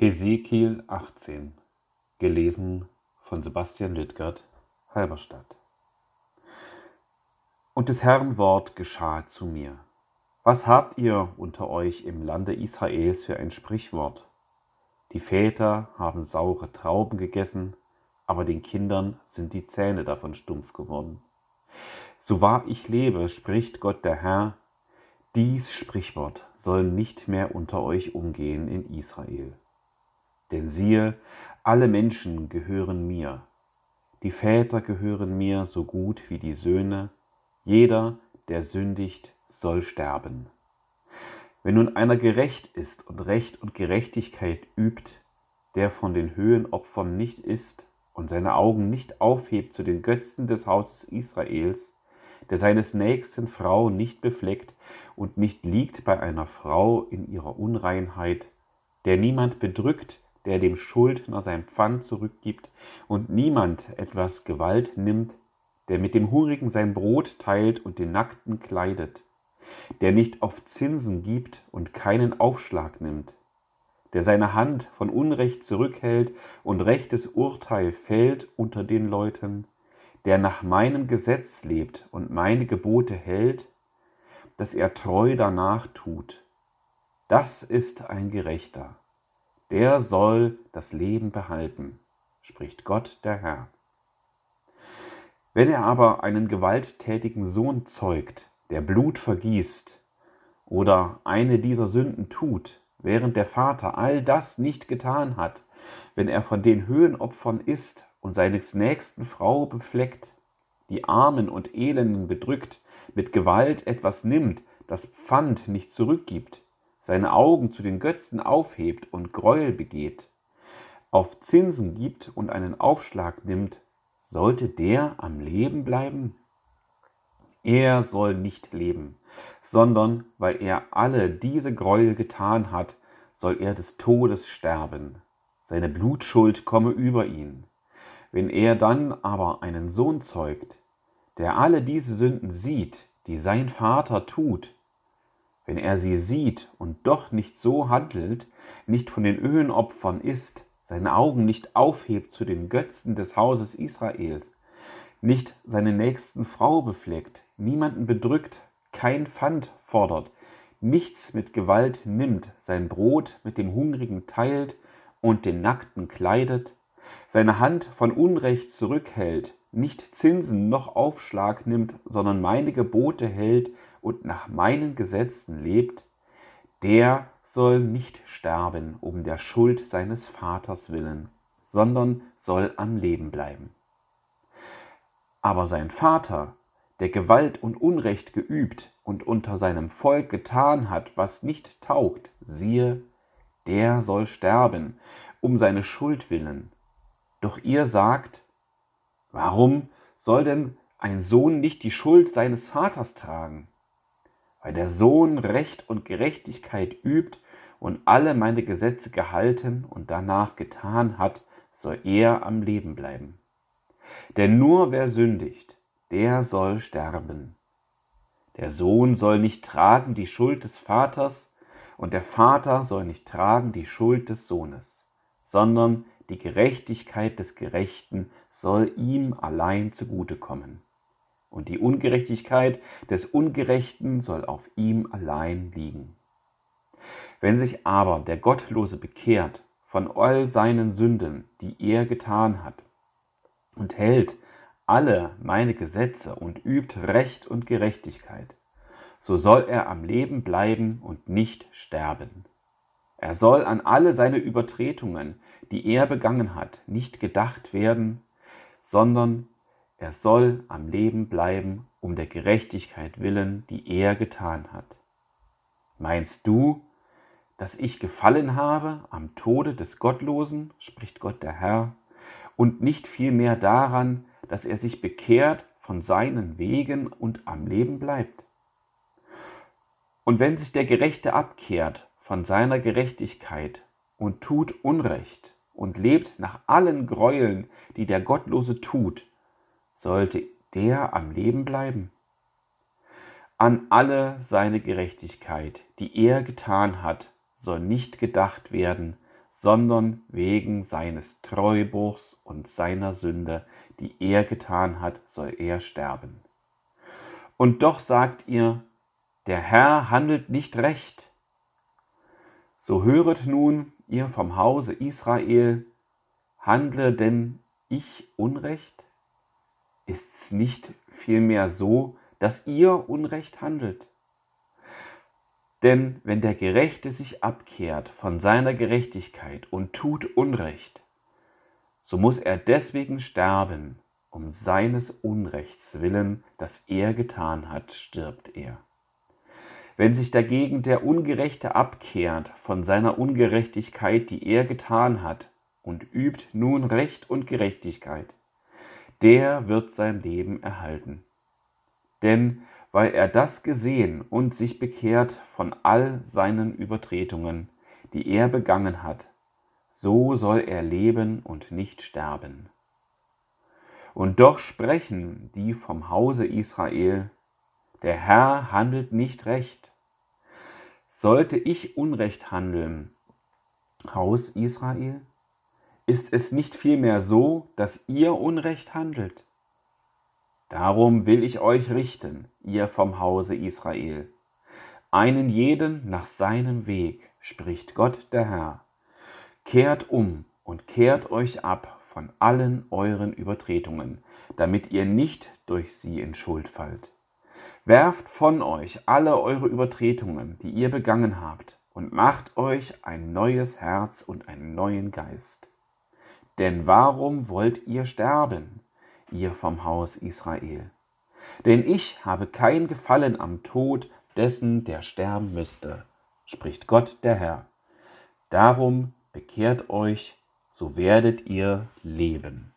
Hesekiel 18 Gelesen von Sebastian Lüttgert, Halberstadt Und des Herrn Wort geschah zu mir. Was habt ihr unter euch im Lande Israels für ein Sprichwort? Die Väter haben saure Trauben gegessen, aber den Kindern sind die Zähne davon stumpf geworden. So wahr ich lebe, spricht Gott der Herr, dies Sprichwort soll nicht mehr unter euch umgehen in Israel. Denn siehe, alle Menschen gehören mir. Die Väter gehören mir so gut wie die Söhne. Jeder, der sündigt, soll sterben. Wenn nun einer gerecht ist und Recht und Gerechtigkeit übt, der von den Höhenopfern nicht isst und seine Augen nicht aufhebt zu den Götzen des Hauses Israels, der seines nächsten Frau nicht befleckt und nicht liegt bei einer Frau in ihrer Unreinheit, der niemand bedrückt, der dem Schuldner sein Pfand zurückgibt und niemand etwas Gewalt nimmt, der mit dem Hungrigen sein Brot teilt und den Nackten kleidet, der nicht auf Zinsen gibt und keinen Aufschlag nimmt, der seine Hand von Unrecht zurückhält und rechtes Urteil fällt unter den Leuten, der nach meinem Gesetz lebt und meine Gebote hält, dass er treu danach tut. Das ist ein Gerechter der soll das Leben behalten, spricht Gott der Herr. Wenn er aber einen gewalttätigen Sohn zeugt, der Blut vergießt, oder eine dieser Sünden tut, während der Vater all das nicht getan hat, wenn er von den Höhenopfern isst und seines nächsten Frau befleckt, die Armen und Elenden bedrückt, mit Gewalt etwas nimmt, das Pfand nicht zurückgibt, seine Augen zu den Götzen aufhebt und Gräuel begeht, auf Zinsen gibt und einen Aufschlag nimmt, sollte der am Leben bleiben? Er soll nicht leben, sondern weil er alle diese Gräuel getan hat, soll er des Todes sterben. Seine Blutschuld komme über ihn. Wenn er dann aber einen Sohn zeugt, der alle diese Sünden sieht, die sein Vater tut, wenn er sie sieht und doch nicht so handelt, nicht von den Öhenopfern isst, seine Augen nicht aufhebt zu den Götzen des Hauses Israels, nicht seine nächsten Frau befleckt, niemanden bedrückt, kein Pfand fordert, nichts mit Gewalt nimmt, sein Brot mit dem Hungrigen teilt und den Nackten kleidet, seine Hand von Unrecht zurückhält, nicht Zinsen noch Aufschlag nimmt, sondern meine Gebote hält und nach meinen Gesetzen lebt, der soll nicht sterben um der Schuld seines Vaters willen, sondern soll am Leben bleiben. Aber sein Vater, der Gewalt und Unrecht geübt und unter seinem Volk getan hat, was nicht taugt, siehe, der soll sterben um seine Schuld willen. Doch ihr sagt, warum soll denn ein Sohn nicht die Schuld seines Vaters tragen? weil der Sohn Recht und Gerechtigkeit übt und alle meine Gesetze gehalten und danach getan hat, soll er am Leben bleiben. Denn nur wer sündigt, der soll sterben. Der Sohn soll nicht tragen die Schuld des Vaters, und der Vater soll nicht tragen die Schuld des Sohnes, sondern die Gerechtigkeit des Gerechten soll ihm allein zugutekommen und die Ungerechtigkeit des Ungerechten soll auf ihm allein liegen. Wenn sich aber der Gottlose bekehrt von all seinen Sünden, die er getan hat, und hält alle meine Gesetze und übt Recht und Gerechtigkeit, so soll er am Leben bleiben und nicht sterben. Er soll an alle seine Übertretungen, die er begangen hat, nicht gedacht werden, sondern er soll am Leben bleiben um der Gerechtigkeit willen, die er getan hat. Meinst du, dass ich gefallen habe am Tode des Gottlosen, spricht Gott der Herr, und nicht vielmehr daran, dass er sich bekehrt von seinen Wegen und am Leben bleibt? Und wenn sich der Gerechte abkehrt von seiner Gerechtigkeit und tut Unrecht und lebt nach allen Gräueln, die der Gottlose tut, sollte der am Leben bleiben? An alle seine Gerechtigkeit, die er getan hat, soll nicht gedacht werden, sondern wegen seines Treubruchs und seiner Sünde, die er getan hat, soll er sterben. Und doch sagt ihr, der Herr handelt nicht recht. So höret nun, ihr vom Hause Israel, handle denn ich Unrecht? Ist's nicht vielmehr so, dass ihr Unrecht handelt? Denn wenn der Gerechte sich abkehrt von seiner Gerechtigkeit und tut Unrecht, so muss er deswegen sterben, um seines Unrechts willen, das er getan hat, stirbt er. Wenn sich dagegen der Ungerechte abkehrt von seiner Ungerechtigkeit, die er getan hat, und übt nun Recht und Gerechtigkeit, der wird sein Leben erhalten. Denn weil er das gesehen und sich bekehrt von all seinen Übertretungen, die er begangen hat, so soll er leben und nicht sterben. Und doch sprechen die vom Hause Israel, der Herr handelt nicht recht. Sollte ich Unrecht handeln, Haus Israel? Ist es nicht vielmehr so, dass ihr Unrecht handelt? Darum will ich euch richten, ihr vom Hause Israel. Einen jeden nach seinem Weg, spricht Gott der Herr. Kehrt um und kehrt euch ab von allen euren Übertretungen, damit ihr nicht durch sie in Schuld fallt. Werft von euch alle eure Übertretungen, die ihr begangen habt, und macht euch ein neues Herz und einen neuen Geist. Denn warum wollt ihr sterben? ihr vom Haus Israel. Denn ich habe kein Gefallen am Tod dessen, der sterben müsste, spricht Gott der Herr. Darum bekehrt euch, so werdet ihr leben.